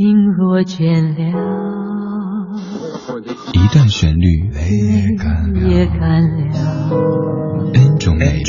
心若倦了，一段旋律也干了，N 种美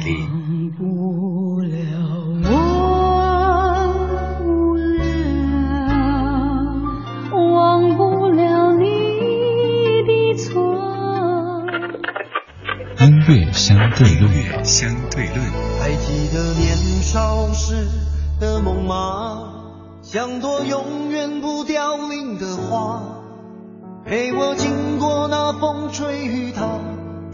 丽。忘不了，忘不了，忘不了你的错。音乐相对论，相对论。还记得年少时的梦吗？像朵永远不凋零的花，陪我经过那风吹雨打，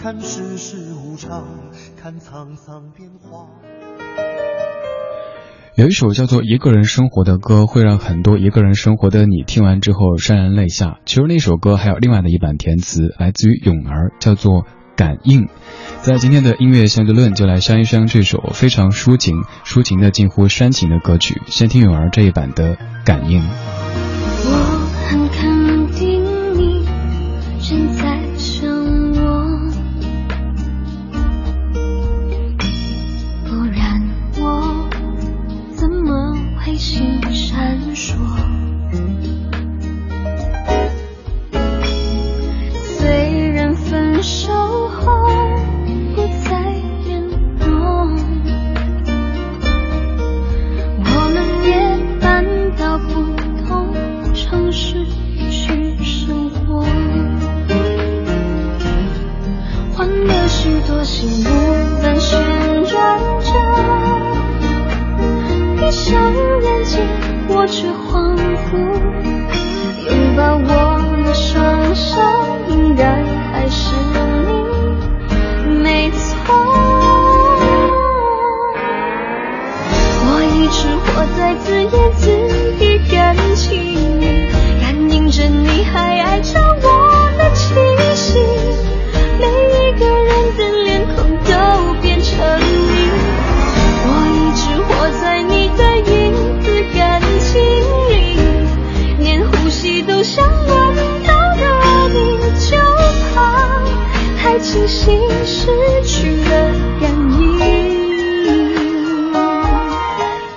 看世事无常，看沧桑变化。有一首叫做《一个人生活》的歌，会让很多一个人生活的你听完之后潸然泪下。其实那首歌还有另外的一版填词，来自于咏儿，叫做。感应，在今天的音乐相对论就来商一商这首非常抒情、抒情的近乎煽情的歌曲。先听泳儿这一版的《感应》。我却恍惚，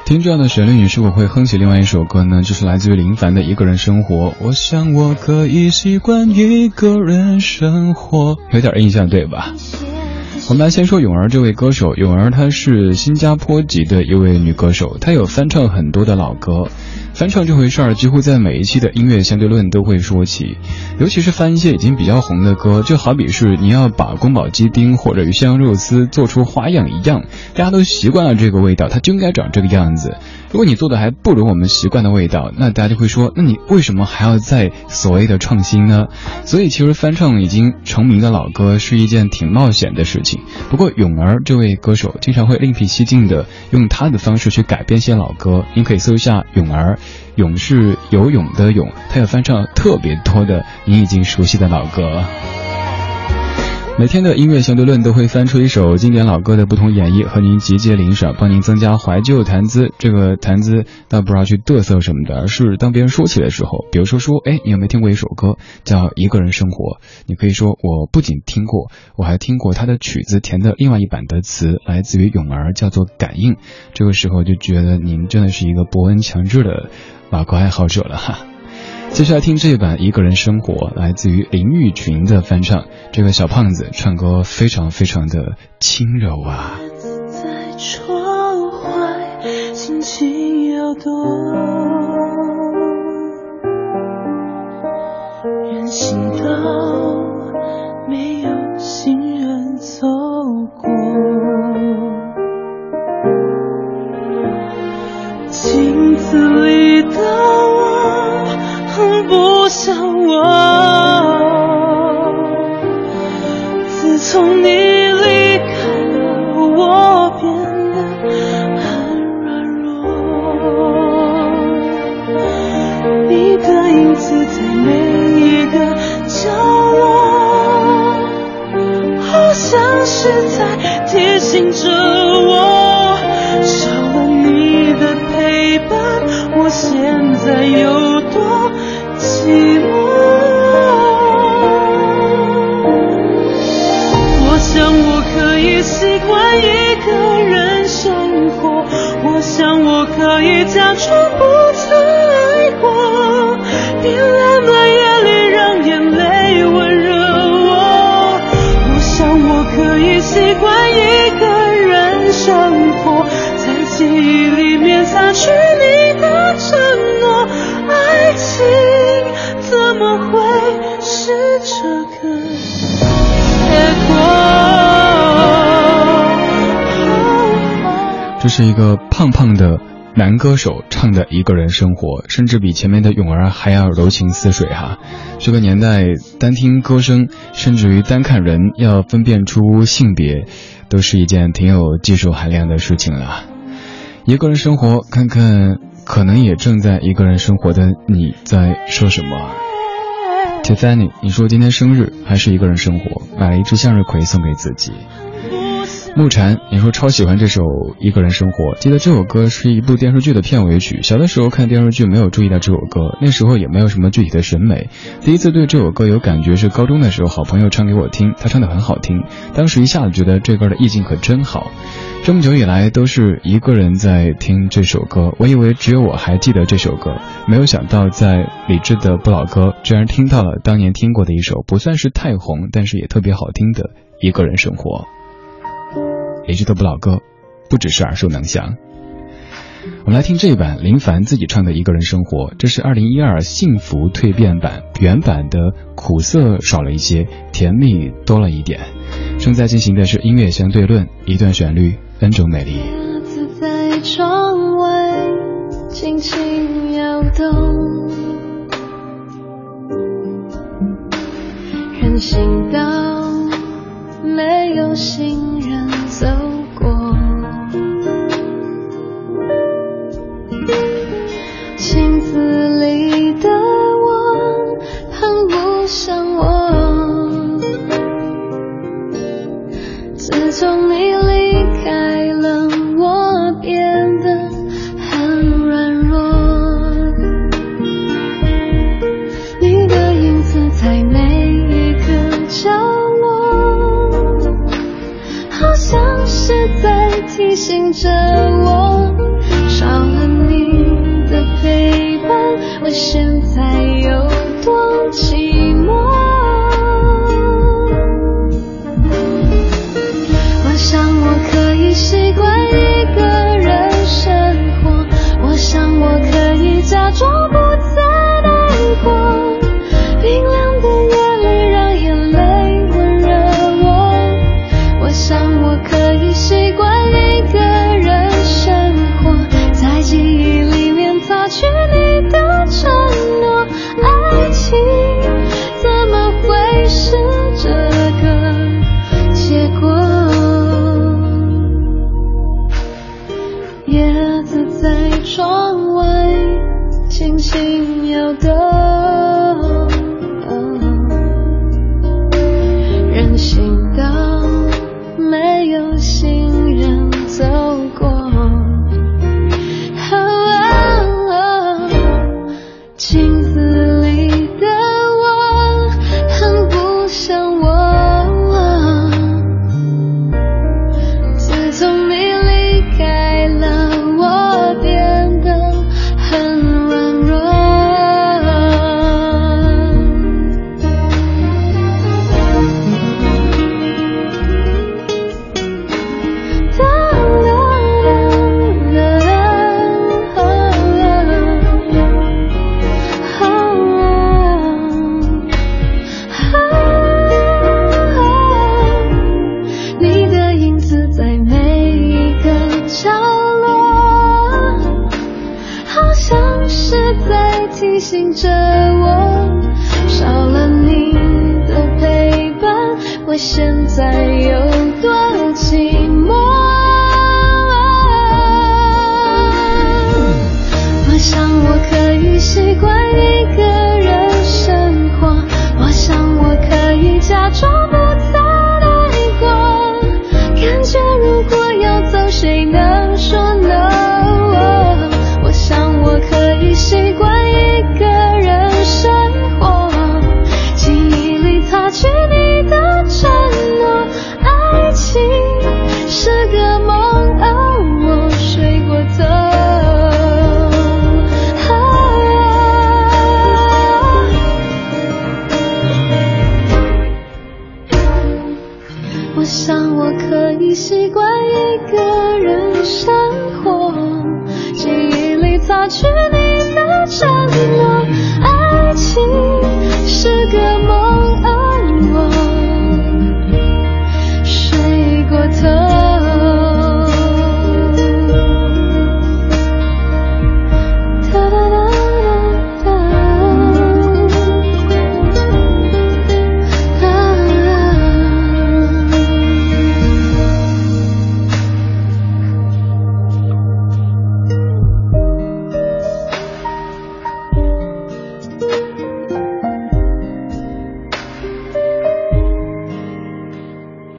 听这样的旋律，你是否会哼起另外一首歌呢？就是来自于林凡的《一个人生活》。我想我可以习惯一个人生活，有点印象对吧？我们来先说泳儿这位歌手，泳儿她是新加坡籍的一位女歌手，她有翻唱很多的老歌。翻唱这回事儿，几乎在每一期的音乐相对论都会说起，尤其是翻一些已经比较红的歌，就好比是你要把宫保鸡丁或者鱼香肉丝做出花样一样，大家都习惯了这个味道，它就应该长这个样子。如果你做的还不如我们习惯的味道，那大家就会说，那你为什么还要再所谓的创新呢？所以其实翻唱已经成名的老歌是一件挺冒险的事情。不过泳儿这位歌手经常会另辟蹊径的用他的方式去改编些老歌，您可以搜一下泳儿。勇是游泳的泳，他要翻唱特别多的你已经熟悉的老歌。每天的音乐相对论都会翻出一首经典老歌的不同演绎，和您集结领赏，帮您增加怀旧谈资。这个谈资倒不知道去嘚瑟什么的，而是当别人说起的时候，比如说说，哎，你有没有听过一首歌叫《一个人生活》？你可以说，我不仅听过，我还听过他的曲子填的另外一版的词，来自于咏儿，叫做《感应》。这个时候就觉得您真的是一个博闻强志的老歌爱好者了哈。接下来听这一版《一个人生活》，来自于林玉群的翻唱。这个小胖子唱歌非常非常的轻柔啊。在窗外，轻轻摇动，人行道假装不曾爱过，冰冷的夜里让眼泪温热我。我想我可以习惯一个人生活，在记忆里面擦去你的承诺，爱情怎么会是这个结果？这是一个胖胖的。男歌手唱的一个人生活，甚至比前面的泳儿还要柔情似水哈。这个年代单听歌声，甚至于单看人要分辨出性别，都是一件挺有技术含量的事情了。一个人生活，看看可能也正在一个人生活的你在说什么。Tiffany，你说今天生日还是一个人生活，买了一支向日葵送给自己。木禅，你说超喜欢这首《一个人生活》，记得这首歌是一部电视剧的片尾曲。小的时候看电视剧没有注意到这首歌，那时候也没有什么具体的审美。第一次对这首歌有感觉是高中的时候，好朋友唱给我听，他唱的很好听，当时一下子觉得这歌的意境可真好。这么久以来都是一个人在听这首歌，我以为只有我还记得这首歌，没有想到在李志的不老歌居然听到了当年听过的一首不算是太红，但是也特别好听的《一个人生活》。李志的不老歌，不只是耳熟能详。我们来听这一版林凡自己唱的《一个人生活》，这是二零一二幸福蜕变版，原版的苦涩少了一些，甜蜜多了一点。正在进行的是音乐相对论，一段旋律，n 种美丽。在窗外轻轻摇动，人行道没有行人。走过，镜子里的我很不像我。自从你离在窗外轻轻摇动。醒着我少了你的陪伴我现在有多寂寞？我想我可以习惯擦去你的承诺。爱情是个梦。